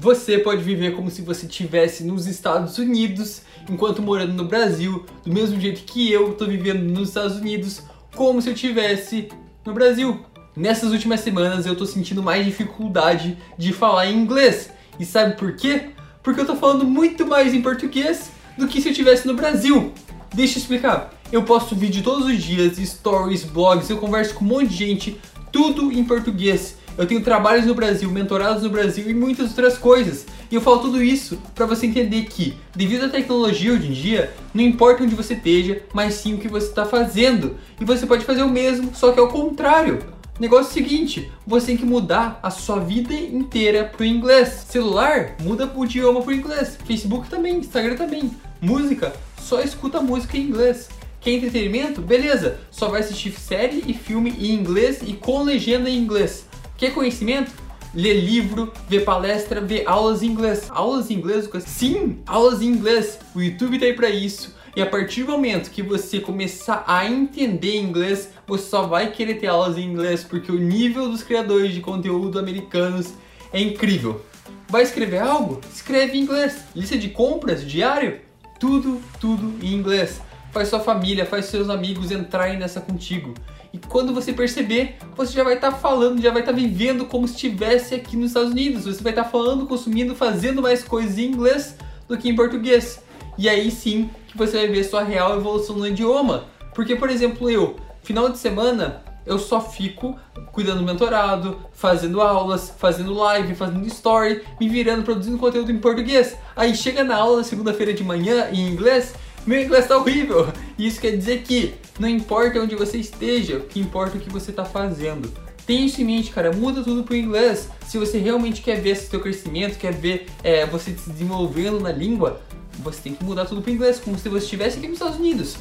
Você pode viver como se você estivesse nos Estados Unidos, enquanto morando no Brasil, do mesmo jeito que eu estou vivendo nos Estados Unidos, como se eu estivesse no Brasil. Nessas últimas semanas eu estou sentindo mais dificuldade de falar em inglês. E sabe por quê? Porque eu estou falando muito mais em português do que se eu estivesse no Brasil. Deixa eu explicar. Eu posto vídeo todos os dias, stories, blogs, eu converso com um monte de gente, tudo em português. Eu tenho trabalhos no Brasil, mentorados no Brasil e muitas outras coisas. E eu falo tudo isso para você entender que, devido à tecnologia hoje em dia, não importa onde você esteja, mas sim o que você está fazendo. E você pode fazer o mesmo, só que ao contrário. Negócio é seguinte, você tem que mudar a sua vida inteira pro inglês. Celular, muda o idioma pro inglês. Facebook também, Instagram também. Música, só escuta música em inglês. Quer entretenimento? Beleza, só vai assistir série e filme em inglês e com legenda em inglês. Quer conhecimento? Lê livro, vê palestra, vê aulas em inglês. Aulas em inglês? Sim, aulas em inglês. O YouTube tá aí pra isso. E a partir do momento que você começar a entender inglês, você só vai querer ter aulas em inglês, porque o nível dos criadores de conteúdo americanos é incrível. Vai escrever algo? Escreve em inglês. Lista de compras, diário? Tudo, tudo em inglês. Faz sua família, faz seus amigos entrarem nessa contigo. E quando você perceber, você já vai estar tá falando, já vai estar tá vivendo como se estivesse aqui nos Estados Unidos. Você vai estar tá falando, consumindo, fazendo mais coisas em inglês do que em português. E aí sim que você vai ver sua real evolução no idioma. Porque, por exemplo, eu, final de semana, eu só fico cuidando do mentorado, fazendo aulas, fazendo live, fazendo story, me virando, produzindo conteúdo em português. Aí chega na aula na segunda-feira de manhã em inglês, meu inglês tá horrível. Isso quer dizer que não importa onde você esteja, o que importa é o que você tá fazendo. Tenha isso em mente, cara, muda tudo pro inglês. Se você realmente quer ver seu crescimento, quer ver é, você se desenvolvendo na língua, você tem que mudar tudo pro inglês, como se você estivesse aqui nos Estados Unidos.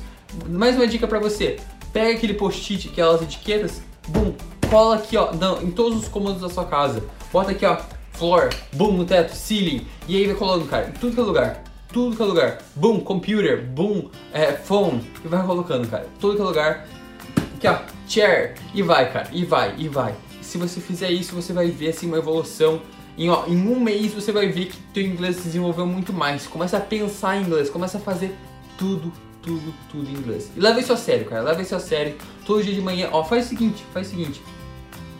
Mais uma dica para você: pega aquele post-it, aquelas etiquetas, boom, cola aqui, ó, não, em todos os comandos da sua casa. Bota aqui, ó, floor, boom no teto, ceiling, e aí vai colando, cara, em tudo que é lugar tudo que é lugar. Boom, computer, boom, é, phone. E vai colocando, cara. Tudo que é lugar. Aqui, ó, chair. E vai, cara. E vai, e vai. Se você fizer isso, você vai ver assim uma evolução. Em, ó, em um mês você vai ver que teu inglês se desenvolveu muito mais. Começa a pensar em inglês, começa a fazer tudo, tudo, tudo em inglês. E leva isso a sério, cara. Leva isso a sério. Todo dia de manhã, ó, faz o seguinte, faz o seguinte.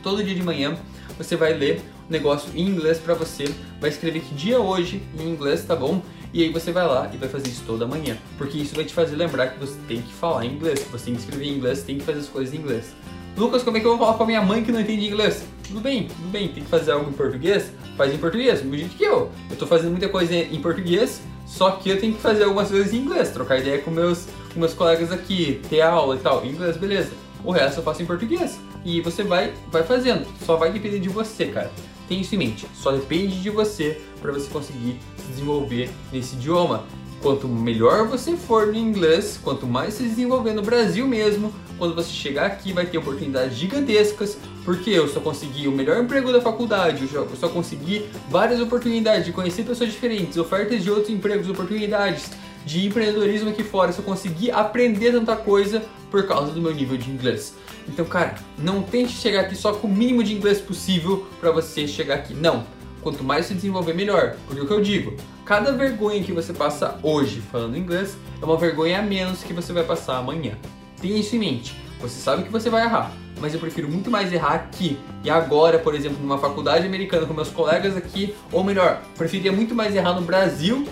Todo dia de manhã você vai ler o negócio em inglês para você, vai escrever que dia hoje em inglês, tá bom? E aí você vai lá e vai fazer isso toda manhã, porque isso vai te fazer lembrar que você tem que falar inglês, você tem que escrever em inglês, tem que fazer as coisas em inglês. Lucas, como é que eu vou falar com a minha mãe que não entende inglês? Tudo bem, tudo bem, tem que fazer algo em português? Faz em português, do jeito que eu. Eu tô fazendo muita coisa em português, só que eu tenho que fazer algumas coisas em inglês, trocar ideia com meus, com meus colegas aqui, ter aula e tal, em inglês, beleza. O resto eu faço em português. E você vai, vai fazendo, só vai depender de você, cara. Tenha isso em mente, só depende de você para você conseguir se desenvolver nesse idioma. Quanto melhor você for no inglês, quanto mais se desenvolver no Brasil mesmo, quando você chegar aqui vai ter oportunidades gigantescas, porque eu só consegui o melhor emprego da faculdade, eu só consegui várias oportunidades de conhecer pessoas diferentes, ofertas de outros empregos, oportunidades de empreendedorismo aqui fora, eu só consegui aprender tanta coisa por causa do meu nível de inglês. Então, cara, não tente chegar aqui só com o mínimo de inglês possível para você chegar aqui. Não. Quanto mais se desenvolver, melhor. Porque o que eu digo, cada vergonha que você passa hoje falando inglês é uma vergonha a menos que você vai passar amanhã. Tenha isso em mente. Você sabe que você vai errar, mas eu prefiro muito mais errar aqui e agora, por exemplo, numa faculdade americana com meus colegas aqui, ou melhor, preferia muito mais errar no Brasil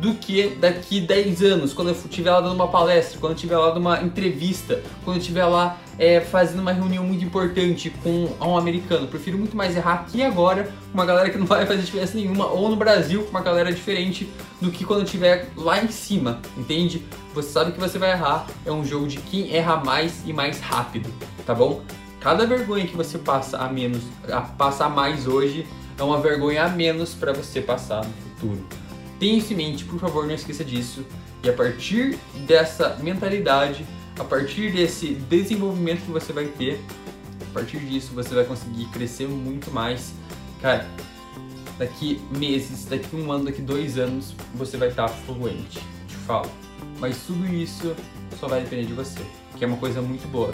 do que daqui 10 anos, quando eu estiver lá dando uma palestra, quando eu estiver lá dando uma entrevista, quando eu estiver lá é, fazendo uma reunião muito importante com um americano. prefiro muito mais errar aqui agora com uma galera que não vai fazer diferença nenhuma, ou no Brasil com uma galera diferente do que quando eu estiver lá em cima, entende? Você sabe que você vai errar, é um jogo de quem erra mais e mais rápido, tá bom? Cada vergonha que você passa a menos, a passar mais hoje, é uma vergonha a menos para você passar no futuro. Tenha isso em mente, por favor, não esqueça disso. E a partir dessa mentalidade, a partir desse desenvolvimento que você vai ter, a partir disso você vai conseguir crescer muito mais. Cara, daqui meses, daqui um ano, daqui dois anos, você vai estar fluente, te falo. Mas tudo isso só vai depender de você. Que é uma coisa muito boa,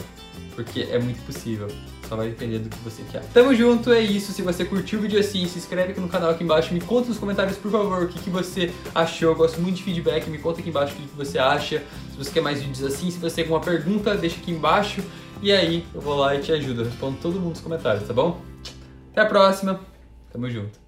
porque é muito possível. Só vai depender do que você quer. Tamo junto, é isso. Se você curtiu o vídeo assim, se inscreve aqui no canal aqui embaixo. Me conta nos comentários, por favor, o que, que você achou. Eu gosto muito de feedback. Me conta aqui embaixo o que, que você acha. Se você quer mais vídeos assim, se você tem alguma pergunta, deixa aqui embaixo. E aí eu vou lá e te ajudo. Eu respondo todo mundo nos comentários, tá bom? Até a próxima. Tamo junto.